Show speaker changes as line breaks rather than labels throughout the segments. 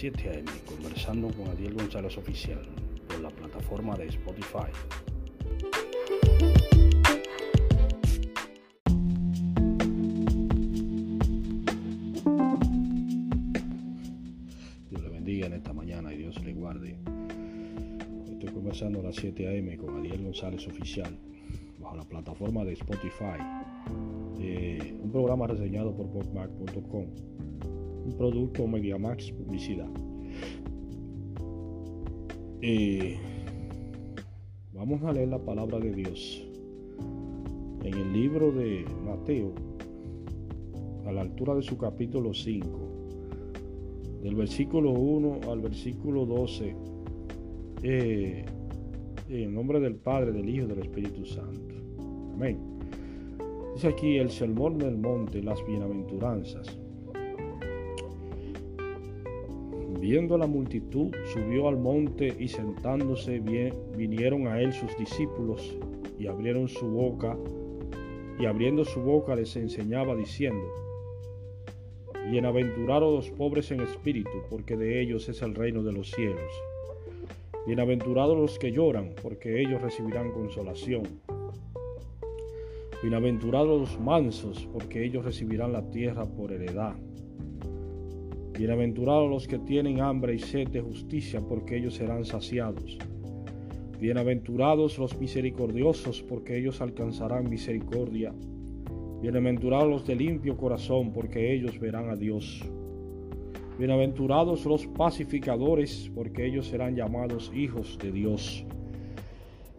7 a.m. conversando con Adiel González Oficial por la plataforma de Spotify. Dios le bendiga en esta mañana y Dios le guarde. Estoy conversando a las 7 a.m. con Adiel González Oficial bajo la plataforma de Spotify. Eh, un programa reseñado por Bookmark.com un producto MediaMax Publicidad. Eh, vamos a leer la palabra de Dios en el libro de Mateo, a la altura de su capítulo 5, del versículo 1 al versículo 12, eh, en nombre del Padre, del Hijo y del Espíritu Santo. Amén. Dice aquí el sermón del monte, las bienaventuranzas. Viendo la multitud, subió al monte y sentándose bien, vinieron a él sus discípulos y abrieron su boca y abriendo su boca les enseñaba diciendo, Bienaventurados los pobres en espíritu, porque de ellos es el reino de los cielos. Bienaventurados los que lloran, porque ellos recibirán consolación. Bienaventurados los mansos, porque ellos recibirán la tierra por heredad. Bienaventurados los que tienen hambre y sed de justicia, porque ellos serán saciados. Bienaventurados los misericordiosos, porque ellos alcanzarán misericordia. Bienaventurados los de limpio corazón, porque ellos verán a Dios. Bienaventurados los pacificadores, porque ellos serán llamados hijos de Dios.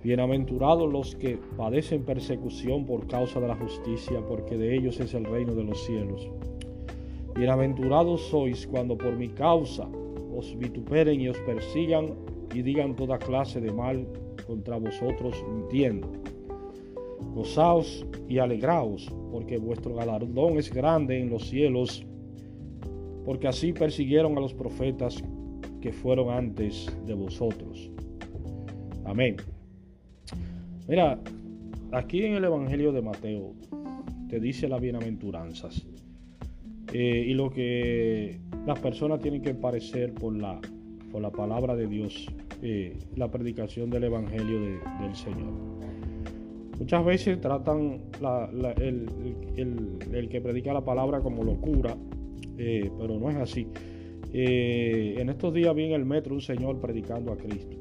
Bienaventurados los que padecen persecución por causa de la justicia, porque de ellos es el reino de los cielos. Bienaventurados sois cuando por mi causa os vituperen y os persigan y digan toda clase de mal contra vosotros mintiendo. Gozaos y alegraos, porque vuestro galardón es grande en los cielos, porque así persiguieron a los profetas que fueron antes de vosotros. Amén. Mira, aquí en el Evangelio de Mateo te dice las bienaventuranzas. Eh, y lo que las personas tienen que parecer por la, por la palabra de Dios, eh, la predicación del Evangelio del Señor. Muchas veces tratan el, que predica la palabra como locura, eh, pero no es así. en estos días vi en el metro un señor predicando a Cristo.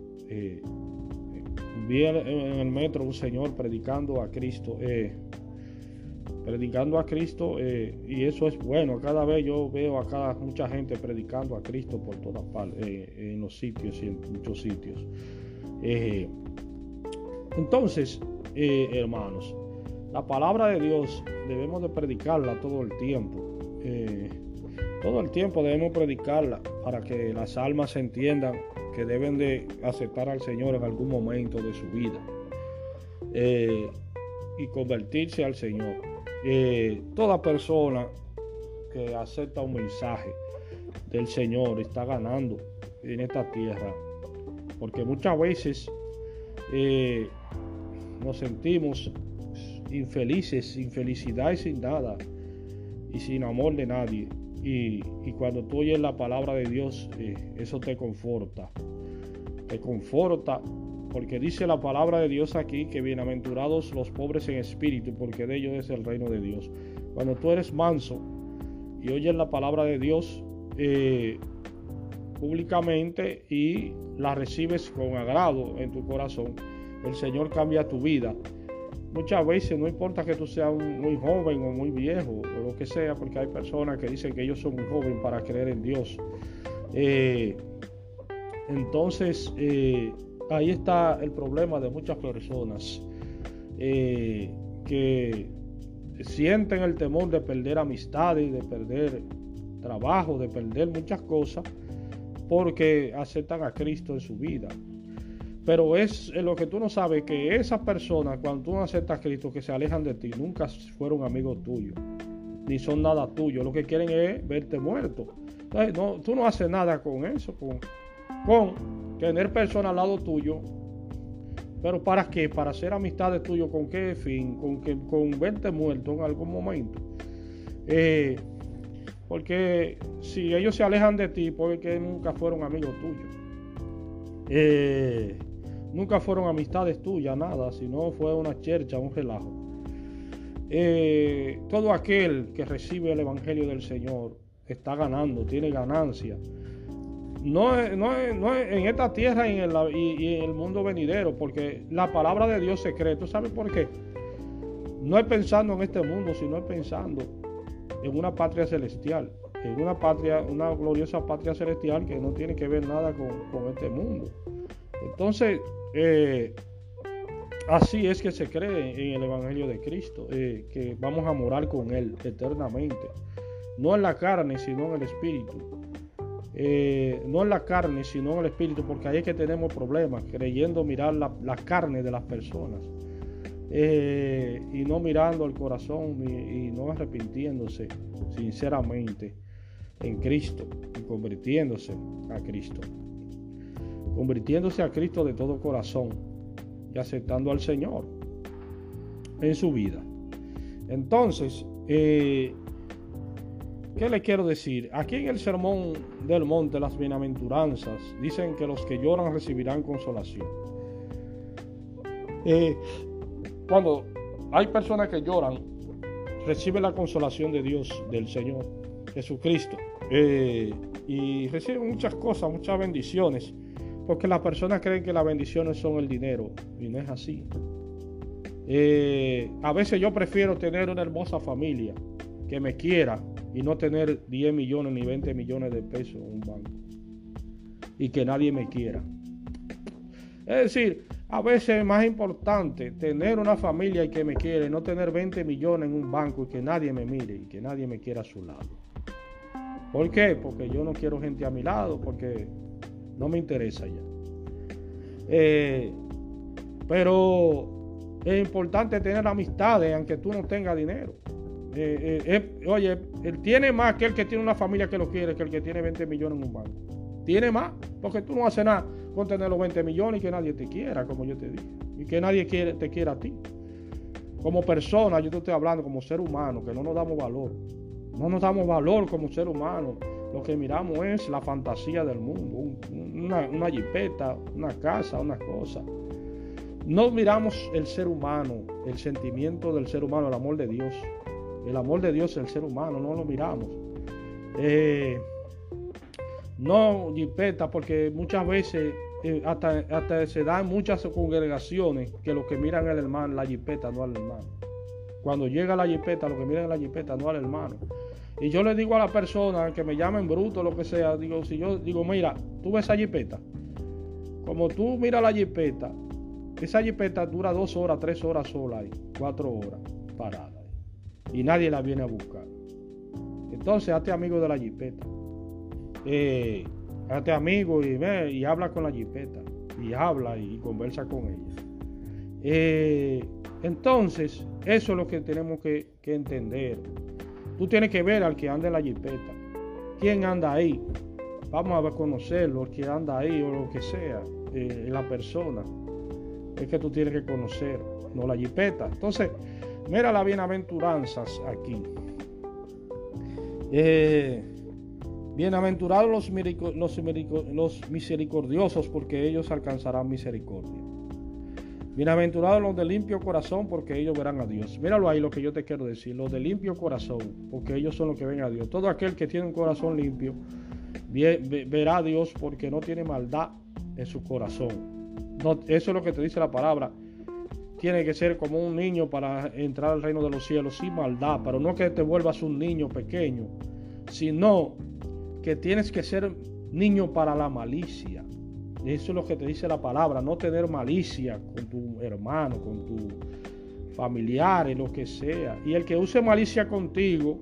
vi en el metro un señor predicando a Cristo predicando a Cristo eh, y eso es bueno. Cada vez yo veo a cada mucha gente predicando a Cristo por todas partes, eh, en los sitios y en muchos sitios. Eh, entonces, hermanos, la palabra de Dios debemos de predicarla todo el tiempo. todo el tiempo debemos predicarla para que las almas entiendan que deben de aceptar al Señor en algún momento de su vida y convertirse al Señor. Eh, toda persona que acepta un mensaje del Señor está ganando en esta tierra. Porque muchas veces eh, nos sentimos infelices, sin felicidad y sin nada, y sin amor de nadie. Y, cuando tú oyes la palabra de Dios, eh, eso te conforta. Te conforta porque dice la palabra de Dios aquí que bienaventurados los pobres en espíritu, porque de ellos es el reino de Dios. Cuando tú eres manso y oyes la palabra de Dios eh, públicamente y la recibes con agrado en tu corazón, el Señor cambia tu vida. Muchas veces no importa que tú seas muy joven o muy viejo o lo que sea, porque hay personas que dicen que ellos son muy jóvenes para creer en Dios. Eh, entonces, eh, ahí está el problema de muchas personas eh, que sienten el temor de perder amistades, de perder trabajo, de perder muchas cosas, porque aceptan a Cristo en su vida. Pero es lo que tú no sabes, que esas personas, cuando tú no aceptas a Cristo, que se alejan de ti, nunca fueron amigos tuyos, ni son nada tuyo. Lo que quieren es verte muerto. no, tú no haces nada con eso, con tener personas al lado tuyo. Pero ¿para qué? Para hacer amistades tuyo ¿con qué fin? Con, que, con verte muerto en algún momento. Eh, Porque si ellos se alejan de ti, porque nunca fueron amigos tuyos. Eh, nunca fueron amistades tuyas, nada, sino fue una chercha, un relajo. Eh, todo aquel que recibe el Evangelio del Señor está ganando, tiene ganancia. No, no, no en esta tierra y en, el, y en el mundo venidero, porque la palabra de Dios se cree. ¿Tú sabes por qué? No es pensando en este mundo, sino es pensando en una patria celestial, en una patria, una gloriosa patria celestial que no tiene que ver nada con, este mundo. Entonces, eh, así es que se cree en el Evangelio de Cristo, eh, que vamos a morar con Él eternamente, no en la carne, sino en el Espíritu. Eh, no en la carne, sino en el Espíritu, porque ahí es que tenemos problemas, creyendo mirar la, carne de las personas. Eh, y no mirando al corazón y, no arrepintiéndose sinceramente en Cristo y convirtiéndose a Cristo. Convirtiéndose a Cristo de todo corazón y aceptando al Señor en su vida. Entonces, eh, ¿qué le quiero decir? Aquí en el Sermón del Monte, las bienaventuranzas, dicen que los que lloran recibirán consolación. Eh, cuando hay personas que lloran, reciben la consolación de Dios, del Señor Jesucristo. Eh, y reciben muchas cosas, muchas bendiciones. Porque las personas creen que las bendiciones son el dinero. Y no es así. Eh, a veces yo prefiero tener una hermosa familia que me quiera y no tener 10 millones ni 20 millones de pesos en un banco. Y que nadie me quiera. Es decir, a veces es más importante tener una familia y que me quiere, no tener 20 millones en un banco y que nadie me mire y que nadie me quiera a su lado. ¿Por qué? Porque yo no quiero gente a mi lado, porque no me interesa ya. Eh, pero es importante tener amistades aunque tú no tengas dinero. Eh, eh, oye, él tiene más que el que tiene una familia que lo quiere que el que tiene 20 millones en un banco. Tiene más, porque tú no haces nada con tener los 20 millones y que nadie te quiera, como yo te dije. Y que nadie quiere, te quiera a ti. Como persona, yo te estoy hablando como ser humano, que no nos damos valor. No nos damos valor como ser humano. Lo que miramos es la fantasía del mundo. Una, una jipeta, una casa, una cosa. No miramos el ser humano, el sentimiento del ser humano, el amor de Dios. El amor de Dios, el ser humano, no lo miramos. Eh, no jipeta, porque muchas veces eh, hasta, se dan muchas congregaciones que lo que miran el hermano, la jipeta, no al hermano. Cuando llega la jipeta, lo que miran la jipeta, no al hermano. Y yo le digo a la persona que me llamen bruto, lo que sea, digo, si yo digo, mira, tú ves esa jipeta. Como tú miras la jipeta, esa jipeta dura dos horas, tres horas sola ahí, cuatro horas parada. Y nadie la viene a buscar. Entonces, hazte amigo de la jipeta eh, hazte amigo y ve y habla con la jipeta y habla y conversa con ella. Eh, entonces, eso es lo que tenemos que, entender. Tú tienes que ver al que anda en la jipeta. ¿Quién anda ahí? Vamos a conocerlo, el que anda ahí o lo que sea, eh, la persona. Es que tú tienes que conocer, no la jipeta. Entonces, mira las bienaventuranzas aquí. Eh, Bienaventurados los, misericordiosos, porque ellos alcanzarán misericordia. Bienaventurados los de limpio corazón, porque ellos verán a Dios. Míralo ahí lo que yo te quiero decir, los de limpio corazón, porque ellos son los que ven a Dios. Todo aquel que tiene un corazón limpio verá a Dios porque no tiene maldad en su corazón. eso es lo que te dice la palabra. Tiene que ser como un niño para entrar al reino de los cielos sin maldad, pero no que te vuelvas un niño pequeño, sino que tienes que ser niño para la malicia. Eso es lo que te dice la palabra, no tener malicia con tu hermano, con tu familiares, lo que sea. Y el que use malicia contigo,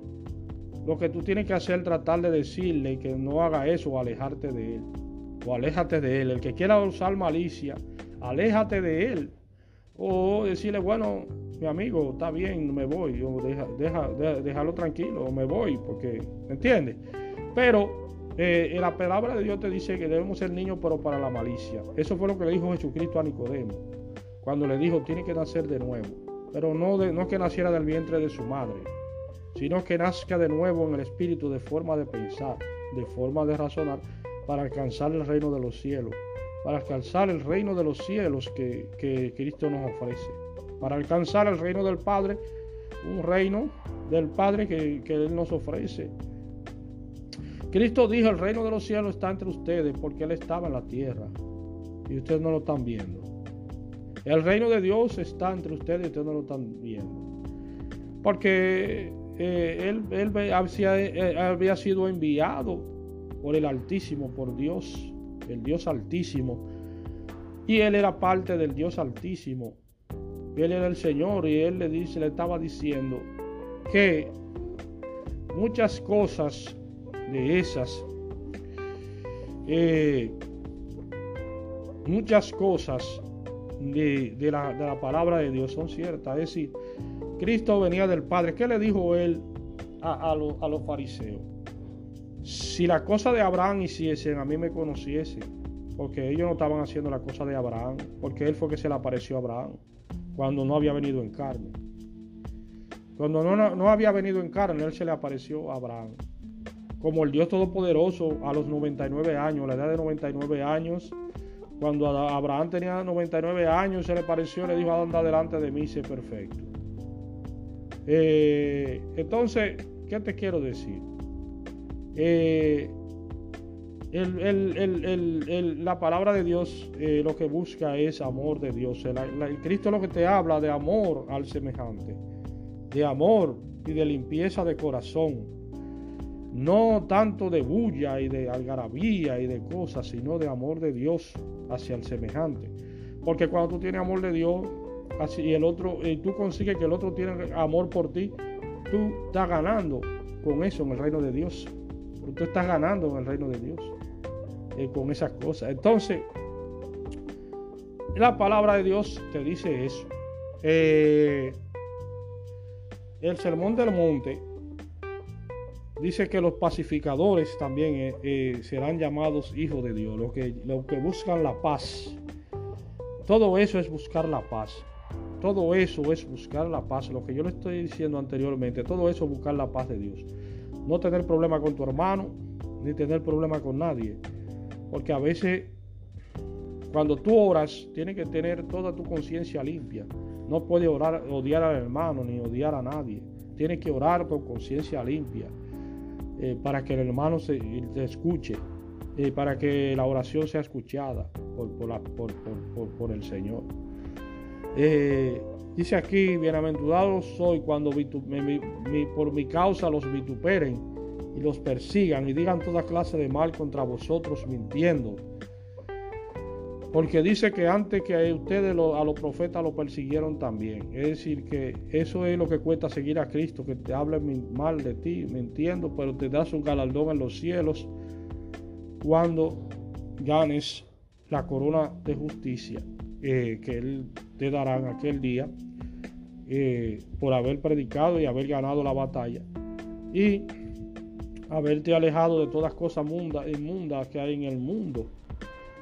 lo que tú tienes que hacer es tratar de decirle que no haga eso o alejarte de él. O aléjate de él. El que quiera usar malicia, aléjate de él. O decirle, bueno, mi amigo, está bien, me voy. O deja, deja, déjalo tranquilo, o me voy, porque, ¿entiendes? Pero eh, la palabra de Dios te dice que debemos ser niños, pero para la malicia. Eso fue lo que le dijo Jesucristo a Nicodemo, cuando le dijo, tiene que nacer de nuevo. Pero no, de, no que naciera del vientre de su madre, sino que nazca de nuevo en el espíritu de forma de pensar, de forma de razonar, para alcanzar el reino de los cielos, para alcanzar el reino de los cielos que, Cristo nos ofrece, para alcanzar el reino del Padre, un reino del Padre que, que Él nos ofrece. Cristo dijo, el reino de los cielos está entre ustedes porque Él estaba en la tierra y ustedes no lo están viendo. El reino de Dios está entre ustedes y ustedes no lo están viendo. Porque eh, él, eh, había, sido enviado por el Altísimo, por Dios, el Dios Altísimo. Y él era parte del Dios Altísimo. Él era el Señor y él le, dice, le estaba diciendo que muchas cosas de esas, eh, muchas cosas de, la, palabra de Dios son ciertas. Es decir, Cristo venía del Padre. ¿Qué le dijo él a, los fariseos? Si la cosa de Abraham hiciesen, a mí me conociesen, porque ellos no estaban haciendo la cosa de Abraham, porque él fue que se le apareció a Abraham, cuando no había venido en carne. Cuando no, no había venido en carne, él se le apareció a Abraham. Como el Dios Todopoderoso a los 99 años, la edad de 99 años, cuando Abraham tenía 99 años, se le pareció, le dijo, anda delante de mí, sé perfecto. Eh, entonces, ¿qué te quiero decir? Eh, la palabra de Dios eh, lo que busca es amor de Dios. el Cristo lo que te habla de amor al semejante, de amor y de limpieza de corazón no tanto de bulla y de algarabía y de cosas, sino de amor de Dios hacia el semejante. Porque cuando tú tienes amor de Dios así, y el otro, y tú consigues que el otro tiene amor por ti, tú estás ganando con eso en el reino de Dios. Tú estás ganando en el reino de Dios eh, con esas cosas. Entonces, la palabra de Dios te dice eso. Eh, el sermón del monte Dice que los pacificadores también eh, serán llamados hijos de Dios, los que, los que buscan la paz. Todo eso es buscar la paz. Todo eso es buscar la paz. Lo que yo le estoy diciendo anteriormente, todo eso es buscar la paz de Dios. No tener problema con tu hermano, ni tener problema con nadie. Porque a veces, cuando tú oras, tienes que tener toda tu conciencia limpia. No puedes orar, odiar al hermano, ni odiar a nadie. Tienes que orar con conciencia limpia. Eh, para que el hermano se, te escuche, eh, para que la oración sea escuchada por, el Señor. Eh, dice aquí, bienaventurado soy cuando por mi causa los vituperen y los persigan y digan toda clase de mal contra vosotros mintiendo. Porque dice que antes que ustedes a los profetas lo persiguieron también. Es decir, que eso es lo que cuesta seguir a Cristo, que te hablen mal de ti, mintiendo, pero te das un galardón en los cielos cuando ganes la corona de justicia eh, que Él te dará en aquel día eh, por haber predicado y haber ganado la batalla. Y haberte alejado de todas cosas inmundas que hay en el mundo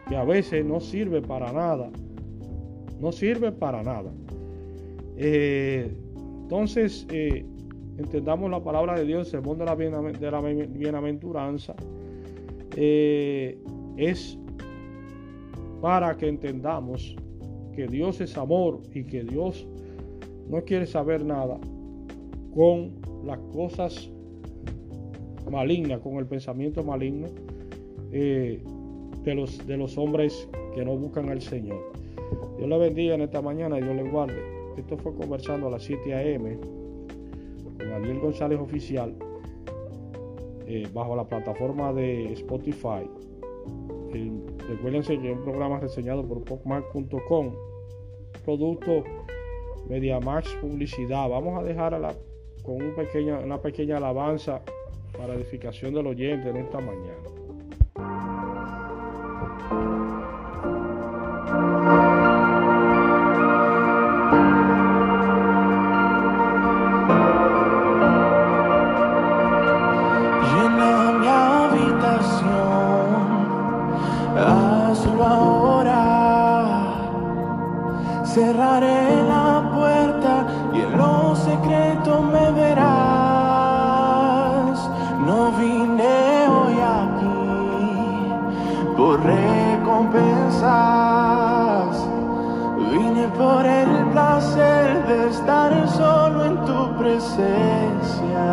que a veces no sirve para nada. No sirve para nada. Eh, entonces, eh, entendamos la palabra de Dios, el mundo de la, de la bienaventuranza, es para que entendamos que Dios es amor y que Dios no quiere saber nada con las cosas malignas, con el pensamiento maligno de los, de los hombres que no buscan al Señor. Dios le bendiga en esta mañana y Dios le guarde. Esto fue conversando a las 7 a.m. con Daniel González Oficial eh, bajo la plataforma de Spotify. Eh, recuerden que un programa reseñado por popmark.com. Producto MediaMax Publicidad. Vamos a dejar a la, con una pequeña alabanza para edificación del oyente en esta mañana.
Presencia,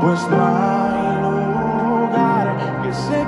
pues no hay lugar que se